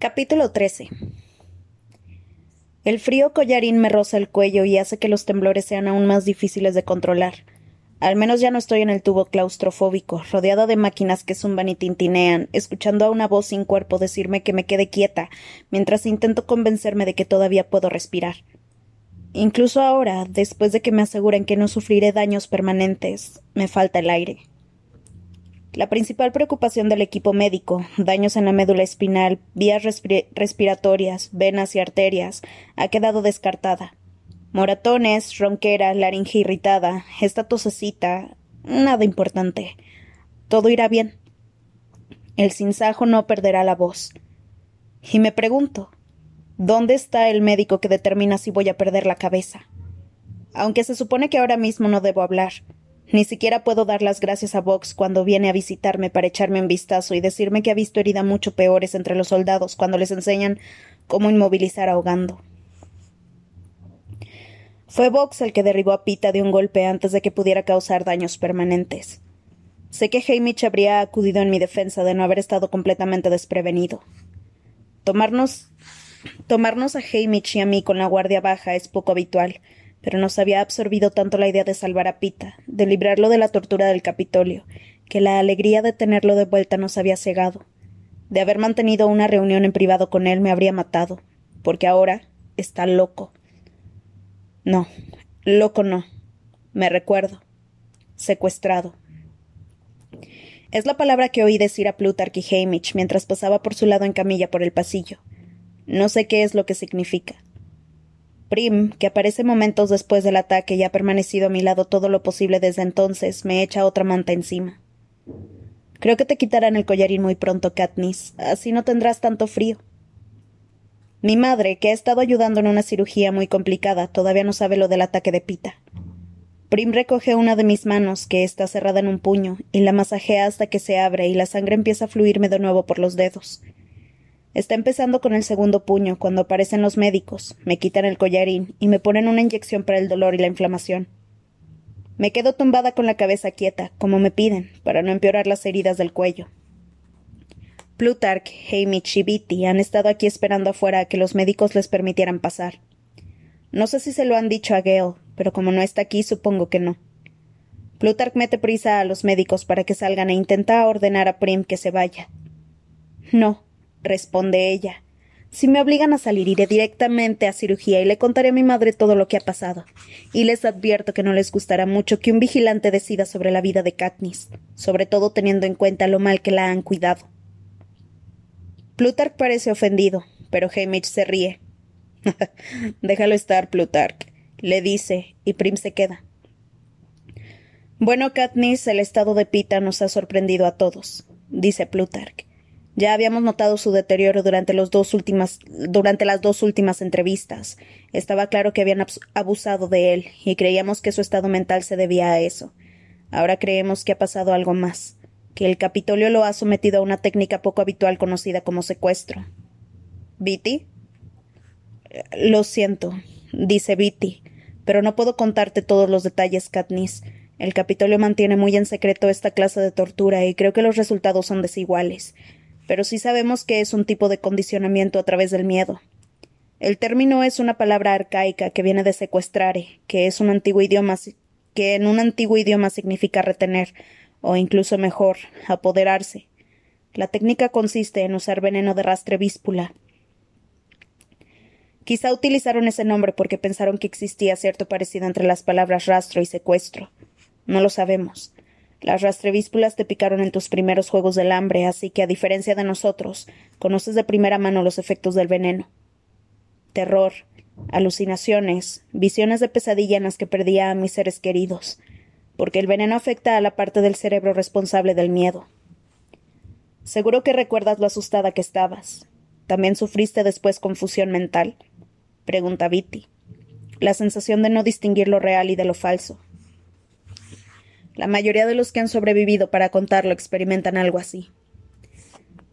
Capítulo 13 El frío collarín me roza el cuello y hace que los temblores sean aún más difíciles de controlar. Al menos ya no estoy en el tubo claustrofóbico, rodeada de máquinas que zumban y tintinean, escuchando a una voz sin cuerpo decirme que me quede quieta, mientras intento convencerme de que todavía puedo respirar. Incluso ahora, después de que me aseguren que no sufriré daños permanentes, me falta el aire. La principal preocupación del equipo médico, daños en la médula espinal, vías respiratorias, venas y arterias, ha quedado descartada. Moratones, ronquera, laringe irritada, esta tosecita, nada importante. Todo irá bien. El sinsajo no perderá la voz. Y me pregunto, ¿dónde está el médico que determina si voy a perder la cabeza? Aunque se supone que ahora mismo no debo hablar. Ni siquiera puedo dar las gracias a Vox cuando viene a visitarme para echarme un vistazo y decirme que ha visto herida mucho peores entre los soldados cuando les enseñan cómo inmovilizar ahogando. Fue Vox el que derribó a Pita de un golpe antes de que pudiera causar daños permanentes. Sé que Hamish habría acudido en mi defensa de no haber estado completamente desprevenido. Tomarnos, tomarnos a Hamish y a mí con la guardia baja es poco habitual, pero nos había absorbido tanto la idea de salvar a Pita, de librarlo de la tortura del Capitolio, que la alegría de tenerlo de vuelta nos había cegado. De haber mantenido una reunión en privado con él me habría matado, porque ahora está loco. No, loco no. Me recuerdo. Secuestrado. Es la palabra que oí decir a Plutarch y Hamish mientras pasaba por su lado en camilla por el pasillo. No sé qué es lo que significa. Prim, que aparece momentos después del ataque y ha permanecido a mi lado todo lo posible desde entonces, me echa otra manta encima. Creo que te quitarán el collarín muy pronto, Katniss. Así no tendrás tanto frío. Mi madre, que ha estado ayudando en una cirugía muy complicada, todavía no sabe lo del ataque de Pita. Prim recoge una de mis manos, que está cerrada en un puño, y la masajea hasta que se abre y la sangre empieza a fluirme de nuevo por los dedos. Está empezando con el segundo puño cuando aparecen los médicos, me quitan el collarín y me ponen una inyección para el dolor y la inflamación. Me quedo tumbada con la cabeza quieta, como me piden, para no empeorar las heridas del cuello. Plutarch, Hamish y Beatty han estado aquí esperando afuera a que los médicos les permitieran pasar. No sé si se lo han dicho a Gale, pero como no está aquí, supongo que no. Plutarch mete prisa a los médicos para que salgan e intenta ordenar a Prim que se vaya. No, responde ella. Si me obligan a salir, iré directamente a cirugía y le contaré a mi madre todo lo que ha pasado. Y les advierto que no les gustará mucho que un vigilante decida sobre la vida de Katniss, sobre todo teniendo en cuenta lo mal que la han cuidado. Plutarch parece ofendido, pero Hamish se ríe. Déjalo estar, Plutarch, le dice, y Prim se queda. Bueno, Katniss, el estado de Pita nos ha sorprendido a todos, dice Plutarch. Ya habíamos notado su deterioro durante, las dos últimas entrevistas. Estaba claro que habían abusado de él, y creíamos que su estado mental se debía a eso. Ahora creemos que ha pasado algo más, que el Capitolio lo ha sometido a una técnica poco habitual conocida como secuestro. ¿Viti? Lo siento, dice Viti, pero no puedo contarte todos los detalles, Katniss. El Capitolio mantiene muy en secreto esta clase de tortura y creo que los resultados son desiguales pero sí sabemos que es un tipo de condicionamiento a través del miedo. El término es una palabra arcaica que viene de secuestrare, que es un antiguo idioma que en un antiguo idioma significa retener, o incluso mejor, apoderarse. La técnica consiste en usar veneno de rastrevíspula. Quizá utilizaron ese nombre porque pensaron que existía cierto parecido entre las palabras rastro y secuestro. No lo sabemos. Las rastrevíspulas te picaron en tus primeros juegos del hambre, así que, a diferencia de nosotros, conoces de primera mano los efectos del veneno. Terror, alucinaciones, visiones de pesadilla en las que perdía a mis seres queridos, porque el veneno afecta a la parte del cerebro responsable del miedo. Seguro que recuerdas lo asustada que estabas. ¿También sufriste después confusión mental? pregunta Viti. La sensación de no distinguir lo real y de lo falso. La mayoría de los que han sobrevivido para contarlo experimentan algo así.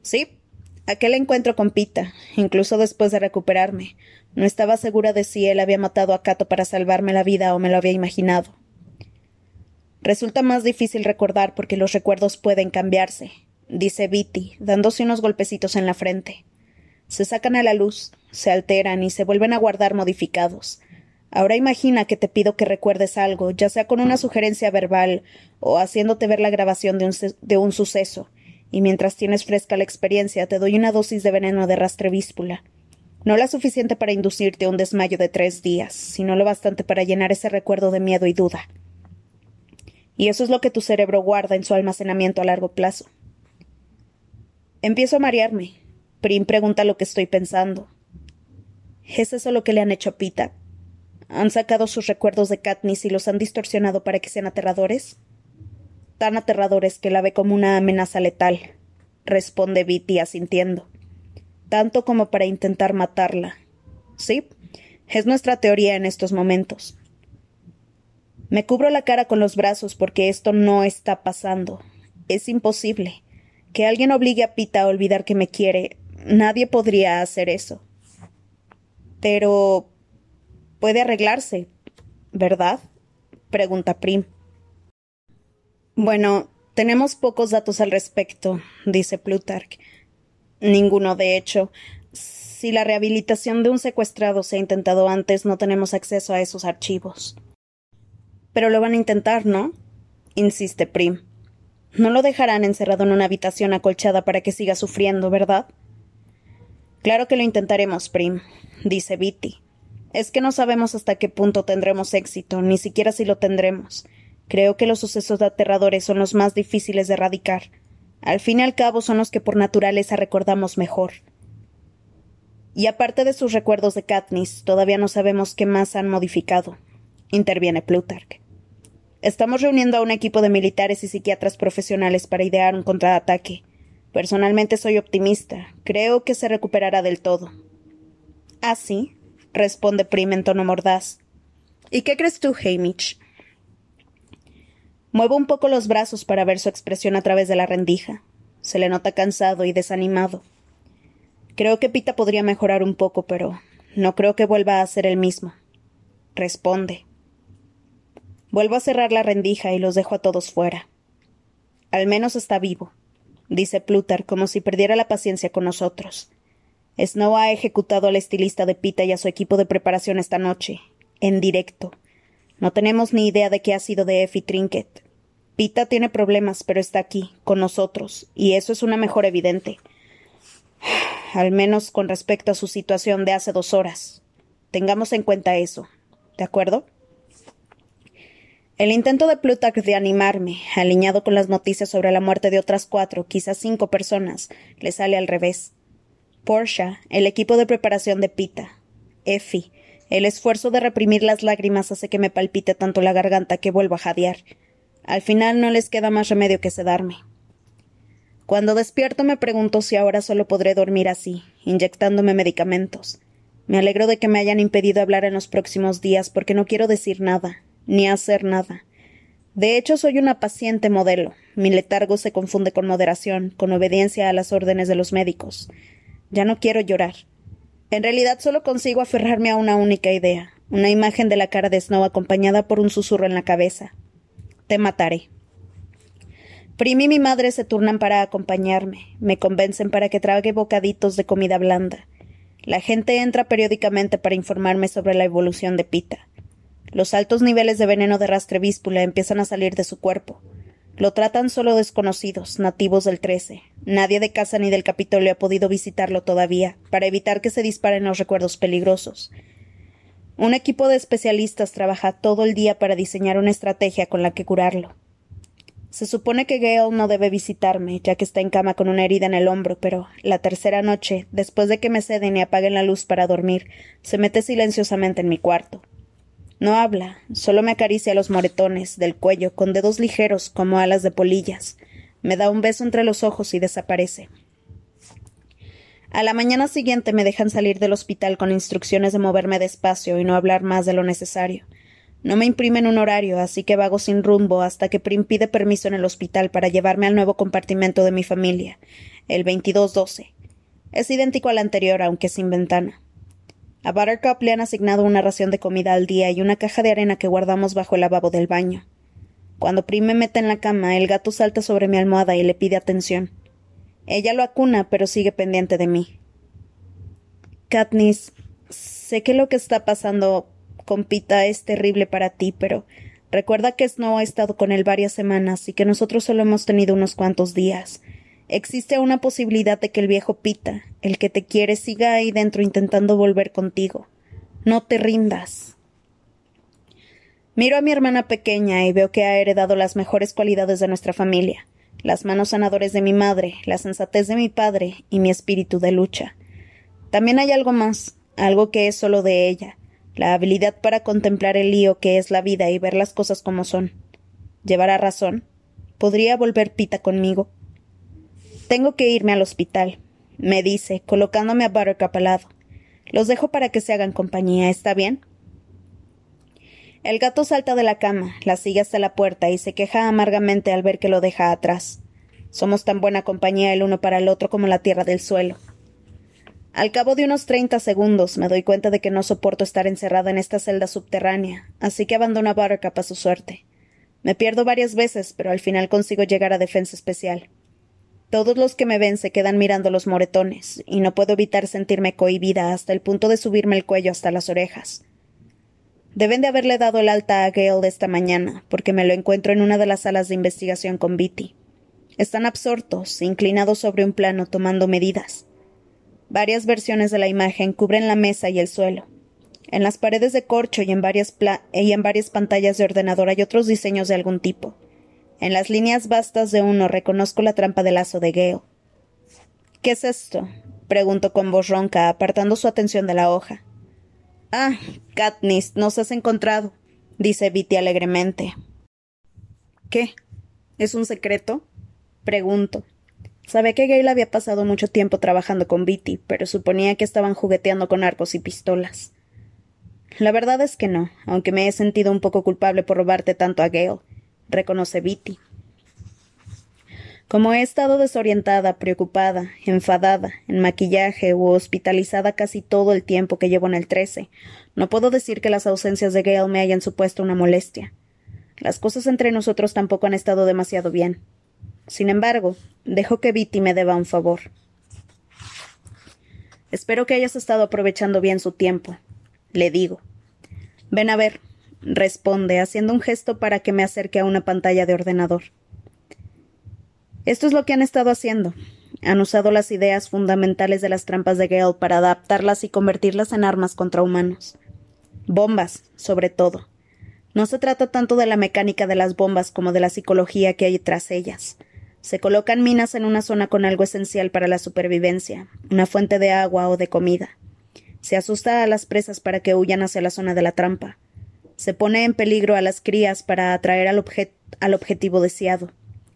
Sí, aquel encuentro con Pita, incluso después de recuperarme, no estaba segura de si él había matado a Cato para salvarme la vida o me lo había imaginado. Resulta más difícil recordar porque los recuerdos pueden cambiarse, dice Viti, dándose unos golpecitos en la frente. Se sacan a la luz, se alteran y se vuelven a guardar modificados. Ahora imagina que te pido que recuerdes algo, ya sea con una sugerencia verbal o haciéndote ver la grabación de un, de un suceso, y mientras tienes fresca la experiencia te doy una dosis de veneno de rastrevíspula. No la suficiente para inducirte a un desmayo de tres días, sino lo bastante para llenar ese recuerdo de miedo y duda. Y eso es lo que tu cerebro guarda en su almacenamiento a largo plazo. Empiezo a marearme. Prim pregunta lo que estoy pensando. ¿Es eso lo que le han hecho a Pita? ¿Han sacado sus recuerdos de Katniss y los han distorsionado para que sean aterradores? Tan aterradores que la ve como una amenaza letal, responde Viti asintiendo. Tanto como para intentar matarla. Sí, es nuestra teoría en estos momentos. Me cubro la cara con los brazos porque esto no está pasando. Es imposible. Que alguien obligue a Pita a olvidar que me quiere. Nadie podría hacer eso. Pero puede arreglarse, ¿verdad? pregunta Prim. Bueno, tenemos pocos datos al respecto, dice Plutarch. Ninguno, de hecho. Si la rehabilitación de un secuestrado se ha intentado antes, no tenemos acceso a esos archivos. Pero lo van a intentar, ¿no? insiste Prim. No lo dejarán encerrado en una habitación acolchada para que siga sufriendo, ¿verdad? Claro que lo intentaremos, Prim, dice Viti. Es que no sabemos hasta qué punto tendremos éxito, ni siquiera si lo tendremos. Creo que los sucesos aterradores son los más difíciles de erradicar. Al fin y al cabo son los que por naturaleza recordamos mejor. Y aparte de sus recuerdos de Katniss, todavía no sabemos qué más han modificado. Interviene Plutarch. Estamos reuniendo a un equipo de militares y psiquiatras profesionales para idear un contraataque. Personalmente soy optimista. Creo que se recuperará del todo. ¿Ah, sí? Responde Prim en tono mordaz. ¿Y qué crees tú, Hamish? Muevo un poco los brazos para ver su expresión a través de la rendija. Se le nota cansado y desanimado. Creo que Pita podría mejorar un poco, pero no creo que vuelva a ser el mismo. Responde. Vuelvo a cerrar la rendija y los dejo a todos fuera. Al menos está vivo, dice Plutar como si perdiera la paciencia con nosotros. Snow ha ejecutado al estilista de Pita y a su equipo de preparación esta noche, en directo. No tenemos ni idea de qué ha sido de Effie Trinket. Pita tiene problemas, pero está aquí, con nosotros, y eso es una mejor evidente. Al menos con respecto a su situación de hace dos horas. Tengamos en cuenta eso. ¿De acuerdo? El intento de Plutarch de animarme, alineado con las noticias sobre la muerte de otras cuatro, quizás cinco personas, le sale al revés. Portia, el equipo de preparación de Pita. Effie. El esfuerzo de reprimir las lágrimas hace que me palpite tanto la garganta que vuelvo a jadear. Al final no les queda más remedio que sedarme. Cuando despierto me pregunto si ahora solo podré dormir así, inyectándome medicamentos. Me alegro de que me hayan impedido hablar en los próximos días porque no quiero decir nada, ni hacer nada. De hecho, soy una paciente modelo. Mi letargo se confunde con moderación, con obediencia a las órdenes de los médicos. Ya no quiero llorar. En realidad solo consigo aferrarme a una única idea, una imagen de la cara de Snow acompañada por un susurro en la cabeza. Te mataré. Prim y mi madre se turnan para acompañarme, me convencen para que trague bocaditos de comida blanda. La gente entra periódicamente para informarme sobre la evolución de Pita. Los altos niveles de veneno de rastrevíspula empiezan a salir de su cuerpo. Lo tratan solo desconocidos, nativos del Trece. Nadie de casa ni del Capitolio ha podido visitarlo todavía, para evitar que se disparen los recuerdos peligrosos. Un equipo de especialistas trabaja todo el día para diseñar una estrategia con la que curarlo. Se supone que Gale no debe visitarme, ya que está en cama con una herida en el hombro, pero la tercera noche, después de que me ceden y apaguen la luz para dormir, se mete silenciosamente en mi cuarto. No habla, solo me acaricia los moretones del cuello con dedos ligeros como alas de polillas. Me da un beso entre los ojos y desaparece. A la mañana siguiente me dejan salir del hospital con instrucciones de moverme despacio y no hablar más de lo necesario. No me imprimen un horario, así que vago sin rumbo hasta que Prim pide permiso en el hospital para llevarme al nuevo compartimento de mi familia, el 2212. Es idéntico al anterior, aunque sin ventana. A Buttercup le han asignado una ración de comida al día y una caja de arena que guardamos bajo el lavabo del baño. Cuando Prim me mete en la cama, el gato salta sobre mi almohada y le pide atención. Ella lo acuna, pero sigue pendiente de mí. Katniss, sé que lo que está pasando con Pita es terrible para ti, pero recuerda que Snow ha estado con él varias semanas y que nosotros solo hemos tenido unos cuantos días. Existe una posibilidad de que el viejo Pita, el que te quiere, siga ahí dentro intentando volver contigo. No te rindas. Miro a mi hermana pequeña y veo que ha heredado las mejores cualidades de nuestra familia, las manos sanadoras de mi madre, la sensatez de mi padre y mi espíritu de lucha. También hay algo más, algo que es solo de ella, la habilidad para contemplar el lío que es la vida y ver las cosas como son. ¿Llevará razón? ¿Podría volver Pita conmigo? Tengo que irme al hospital, me dice, colocándome a Buttercup al lado. Los dejo para que se hagan compañía, ¿está bien? El gato salta de la cama, la sigue hasta la puerta y se queja amargamente al ver que lo deja atrás. Somos tan buena compañía el uno para el otro como la tierra del suelo. Al cabo de unos treinta segundos me doy cuenta de que no soporto estar encerrada en esta celda subterránea, así que abandono a Buttercup a su suerte. Me pierdo varias veces, pero al final consigo llegar a defensa especial. Todos los que me ven se quedan mirando los moretones, y no puedo evitar sentirme cohibida hasta el punto de subirme el cuello hasta las orejas. Deben de haberle dado el alta a Gale esta mañana, porque me lo encuentro en una de las salas de investigación con Beatty. Están absortos, inclinados sobre un plano, tomando medidas. Varias versiones de la imagen cubren la mesa y el suelo. En las paredes de corcho y en varias, y en varias pantallas de ordenador hay otros diseños de algún tipo. En las líneas vastas de uno reconozco la trampa de lazo de Gale. ¿Qué es esto? pregunto con voz ronca, apartando su atención de la hoja. Ah, Katniss, nos has encontrado, dice Viti alegremente. ¿Qué? ¿Es un secreto? Pregunto. Sabía que Gale había pasado mucho tiempo trabajando con Viti, pero suponía que estaban jugueteando con arcos y pistolas. La verdad es que no, aunque me he sentido un poco culpable por robarte tanto a Gale, reconoce Viti. Como he estado desorientada, preocupada, enfadada, en maquillaje u hospitalizada casi todo el tiempo que llevo en el trece, no puedo decir que las ausencias de Gale me hayan supuesto una molestia. Las cosas entre nosotros tampoco han estado demasiado bien. Sin embargo, dejo que Viti me deba un favor. Espero que hayas estado aprovechando bien su tiempo, le digo. Ven a ver, responde, haciendo un gesto para que me acerque a una pantalla de ordenador. Esto es lo que han estado haciendo. Han usado las ideas fundamentales de las trampas de Gale para adaptarlas y convertirlas en armas contra humanos. Bombas, sobre todo. No se trata tanto de la mecánica de las bombas como de la psicología que hay tras ellas. Se colocan minas en una zona con algo esencial para la supervivencia, una fuente de agua o de comida. Se asusta a las presas para que huyan hacia la zona de la trampa. Se pone en peligro a las crías para atraer al, al objetivo deseado,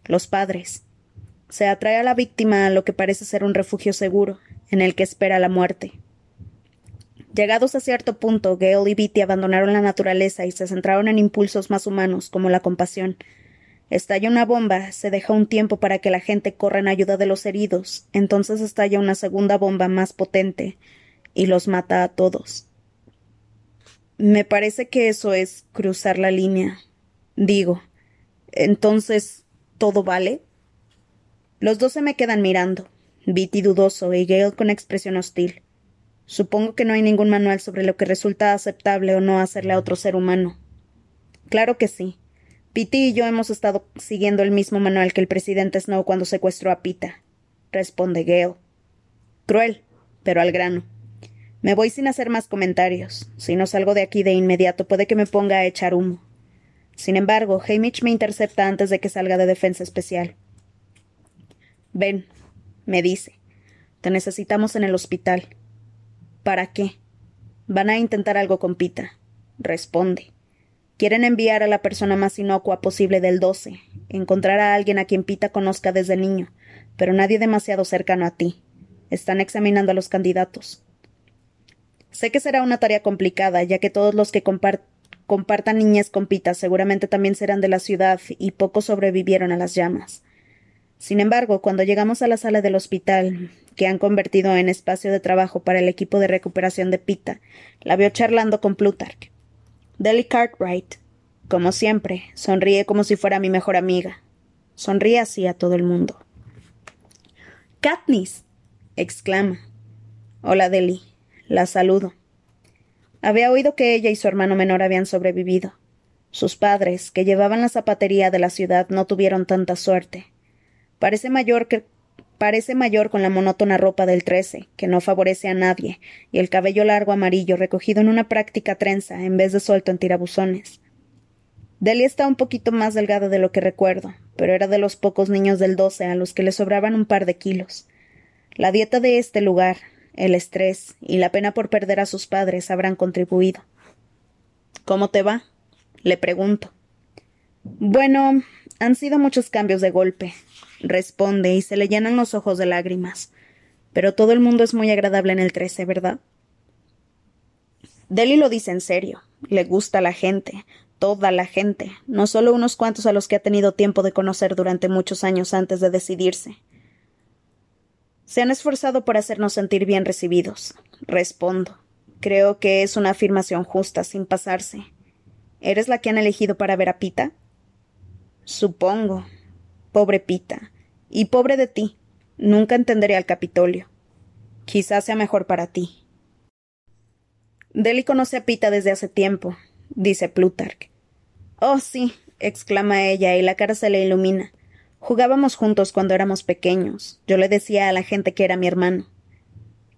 los padres. Se atrae a la víctima a lo que parece ser un refugio seguro, en el que espera la muerte. Llegados a cierto punto, Gale y Beatty abandonaron la naturaleza y se centraron en impulsos más humanos, como la compasión, Estalla una bomba, se deja un tiempo para que la gente corra en ayuda de los heridos, entonces estalla una segunda bomba más potente y los mata a todos. Me parece que eso es cruzar la línea. Digo, entonces, ¿todo vale? Los dos se me quedan mirando, Bitty dudoso y Gale con expresión hostil. Supongo que no hay ningún manual sobre lo que resulta aceptable o no hacerle a otro ser humano. Claro que sí. Piti y yo hemos estado siguiendo el mismo manual que el presidente Snow cuando secuestró a Pita, responde Gale. Cruel, pero al grano. Me voy sin hacer más comentarios. Si no salgo de aquí de inmediato, puede que me ponga a echar humo. Sin embargo, Hamish me intercepta antes de que salga de defensa especial. Ven, me dice. Te necesitamos en el hospital. ¿Para qué? Van a intentar algo con Pita. Responde. Quieren enviar a la persona más inocua posible del 12, encontrar a alguien a quien Pita conozca desde niño, pero nadie demasiado cercano a ti. Están examinando a los candidatos. Sé que será una tarea complicada, ya que todos los que compartan niñez con Pita seguramente también serán de la ciudad y pocos sobrevivieron a las llamas. Sin embargo, cuando llegamos a la sala del hospital, que han convertido en espacio de trabajo para el equipo de recuperación de Pita, la veo charlando con Plutarch. Deli Cartwright, como siempre, sonríe como si fuera mi mejor amiga. Sonríe así a todo el mundo. Katniss. exclama. Hola, Deli. La saludo. Había oído que ella y su hermano menor habían sobrevivido. Sus padres, que llevaban la zapatería de la ciudad, no tuvieron tanta suerte. Parece mayor que parece mayor con la monótona ropa del trece, que no favorece a nadie, y el cabello largo amarillo recogido en una práctica trenza en vez de suelto en tirabuzones. Delia está un poquito más delgada de lo que recuerdo, pero era de los pocos niños del doce a los que le sobraban un par de kilos. La dieta de este lugar, el estrés y la pena por perder a sus padres habrán contribuido. ¿Cómo te va? Le pregunto. Bueno, han sido muchos cambios de golpe, responde y se le llenan los ojos de lágrimas. Pero todo el mundo es muy agradable en el trece, ¿verdad? Deli lo dice en serio. Le gusta la gente, toda la gente, no solo unos cuantos a los que ha tenido tiempo de conocer durante muchos años antes de decidirse. Se han esforzado por hacernos sentir bien recibidos. Respondo. Creo que es una afirmación justa, sin pasarse. ¿Eres la que han elegido para ver a Pita? Supongo. Pobre Pita. Y pobre de ti. Nunca entenderé al Capitolio. Quizás sea mejor para ti. Deli conoce a Pita desde hace tiempo, dice Plutarch. Oh, sí, exclama ella, y la cara se le ilumina. Jugábamos juntos cuando éramos pequeños. Yo le decía a la gente que era mi hermano.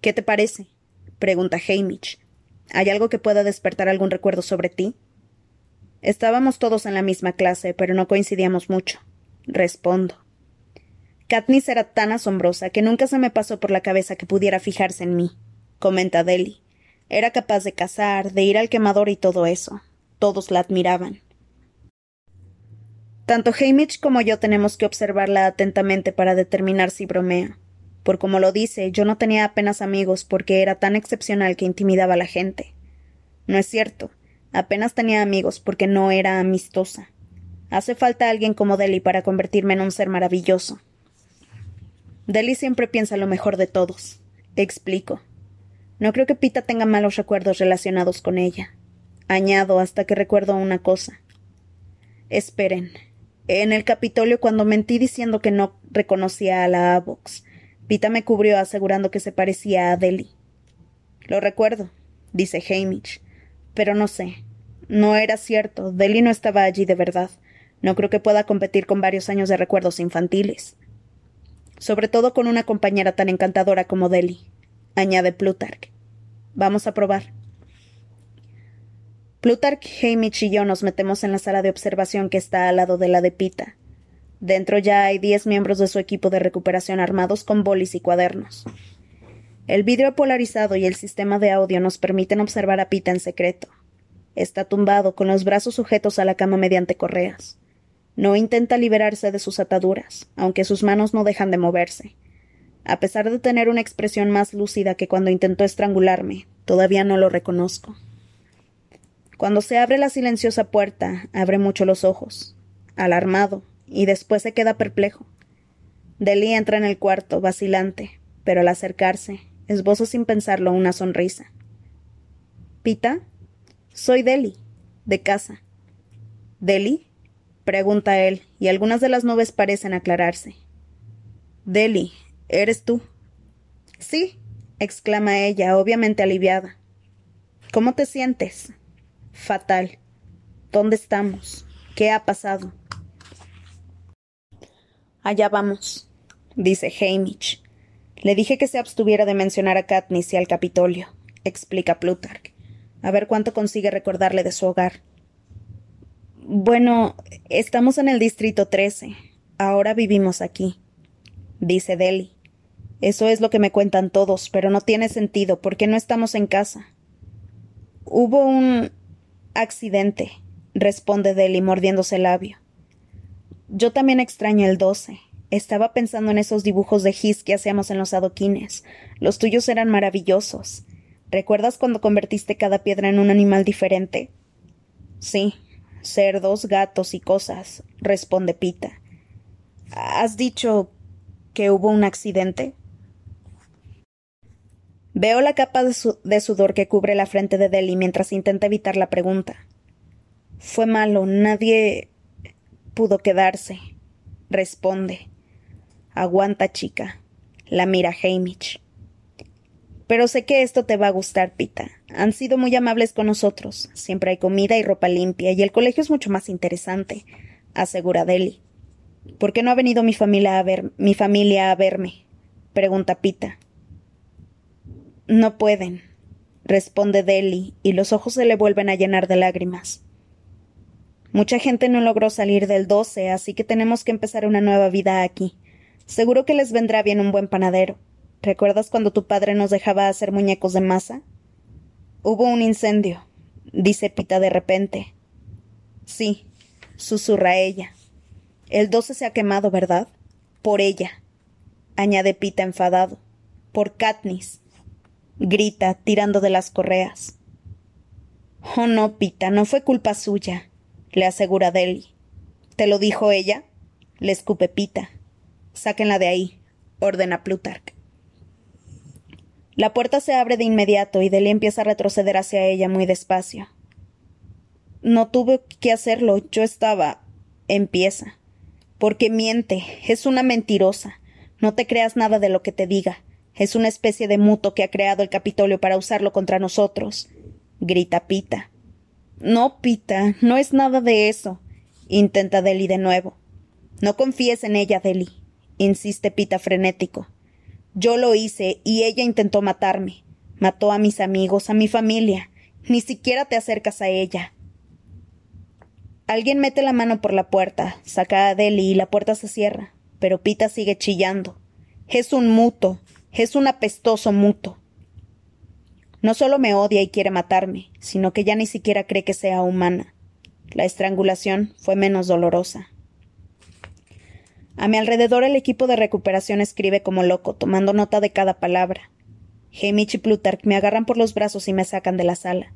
¿Qué te parece? pregunta Hamish. ¿Hay algo que pueda despertar algún recuerdo sobre ti? Estábamos todos en la misma clase, pero no coincidíamos mucho. Respondo. Katniss era tan asombrosa que nunca se me pasó por la cabeza que pudiera fijarse en mí, comenta Deli. Era capaz de cazar, de ir al quemador y todo eso. Todos la admiraban. Tanto Hamish como yo tenemos que observarla atentamente para determinar si bromea. Por como lo dice, yo no tenía apenas amigos porque era tan excepcional que intimidaba a la gente. No es cierto. Apenas tenía amigos porque no era amistosa. Hace falta alguien como Deli para convertirme en un ser maravilloso. Deli siempre piensa lo mejor de todos. Explico. No creo que Pita tenga malos recuerdos relacionados con ella. Añado hasta que recuerdo una cosa. Esperen. En el Capitolio, cuando mentí diciendo que no reconocía a la Avox, Pita me cubrió asegurando que se parecía a Deli. Lo recuerdo, dice Hamish, pero no sé. No era cierto. Deli no estaba allí de verdad. No creo que pueda competir con varios años de recuerdos infantiles. Sobre todo con una compañera tan encantadora como Deli, añade Plutarch. Vamos a probar. Plutarch, Hamish y yo nos metemos en la sala de observación que está al lado de la de Pita. Dentro ya hay diez miembros de su equipo de recuperación armados con bolis y cuadernos. El vidrio polarizado y el sistema de audio nos permiten observar a Pita en secreto. Está tumbado, con los brazos sujetos a la cama mediante correas. No intenta liberarse de sus ataduras, aunque sus manos no dejan de moverse. A pesar de tener una expresión más lúcida que cuando intentó estrangularme, todavía no lo reconozco. Cuando se abre la silenciosa puerta, abre mucho los ojos, alarmado, y después se queda perplejo. Deli entra en el cuarto, vacilante, pero al acercarse, esboza sin pensarlo una sonrisa. ¿Pita? Soy Deli, de casa. ¿Deli? pregunta él, y algunas de las nubes parecen aclararse. Deli, ¿eres tú? Sí, exclama ella, obviamente aliviada. ¿Cómo te sientes? Fatal. ¿Dónde estamos? ¿Qué ha pasado? Allá vamos, dice Hamish. Le dije que se abstuviera de mencionar a Katniss y al Capitolio, explica Plutarch a ver cuánto consigue recordarle de su hogar. Bueno, estamos en el Distrito 13. Ahora vivimos aquí, dice Deli. Eso es lo que me cuentan todos, pero no tiene sentido porque no estamos en casa. Hubo un accidente, responde Deli mordiéndose el labio. Yo también extraño el 12. Estaba pensando en esos dibujos de gis que hacíamos en los adoquines. Los tuyos eran maravillosos. ¿Recuerdas cuando convertiste cada piedra en un animal diferente? Sí, cerdos, gatos y cosas, responde Pita. ¿Has dicho que hubo un accidente? Veo la capa de, sudor que cubre la frente de Deli mientras intenta evitar la pregunta. Fue malo, nadie pudo quedarse, responde. Aguanta, chica. La mira Hamish. Pero sé que esto te va a gustar, Pita. Han sido muy amables con nosotros. Siempre hay comida y ropa limpia, y el colegio es mucho más interesante, asegura Deli. ¿Por qué no ha venido mi familia a ver mi familia a verme? pregunta Pita. No pueden, responde Deli, y los ojos se le vuelven a llenar de lágrimas. Mucha gente no logró salir del doce, así que tenemos que empezar una nueva vida aquí. Seguro que les vendrá bien un buen panadero. ¿Recuerdas cuando tu padre nos dejaba hacer muñecos de masa? Hubo un incendio, dice Pita de repente. Sí, susurra ella. El doce se ha quemado, ¿verdad? Por ella, añade Pita enfadado. Por Katniss. Grita, tirando de las correas. Oh, no, Pita, no fue culpa suya, le asegura Deli. ¿Te lo dijo ella? Le escupe Pita. Sáquenla de ahí, ordena Plutarch. La puerta se abre de inmediato y Delia empieza a retroceder hacia ella muy despacio. No tuve que hacerlo, yo estaba. empieza. Porque miente, es una mentirosa. No te creas nada de lo que te diga. Es una especie de muto que ha creado el Capitolio para usarlo contra nosotros. grita Pita. No, Pita, no es nada de eso. intenta Deli de nuevo. No confíes en ella, Deli, insiste Pita frenético. Yo lo hice y ella intentó matarme. Mató a mis amigos, a mi familia. Ni siquiera te acercas a ella. Alguien mete la mano por la puerta, saca a Deli y la puerta se cierra, pero Pita sigue chillando. Es un muto, es un apestoso muto. No solo me odia y quiere matarme, sino que ya ni siquiera cree que sea humana. La estrangulación fue menos dolorosa. A mi alrededor el equipo de recuperación escribe como loco, tomando nota de cada palabra. Hamish y Plutarch me agarran por los brazos y me sacan de la sala.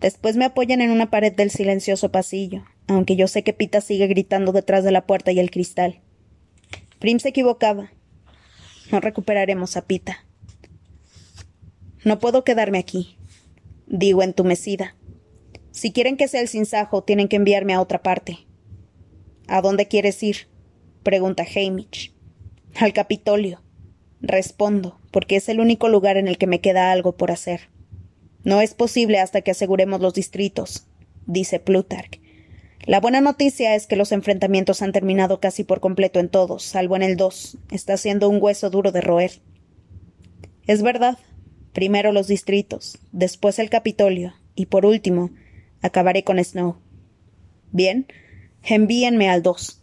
Después me apoyan en una pared del silencioso pasillo, aunque yo sé que Pita sigue gritando detrás de la puerta y el cristal. Prim se equivocaba. No recuperaremos a Pita. No puedo quedarme aquí, digo entumecida. Si quieren que sea el sinsajo, tienen que enviarme a otra parte. ¿A dónde quieres ir? pregunta Hamish. Al Capitolio. Respondo, porque es el único lugar en el que me queda algo por hacer. No es posible hasta que aseguremos los distritos, dice Plutarch. La buena noticia es que los enfrentamientos han terminado casi por completo en todos, salvo en el dos. Está siendo un hueso duro de roer. Es verdad. Primero los distritos, después el Capitolio, y por último, acabaré con Snow. Bien, envíenme al dos.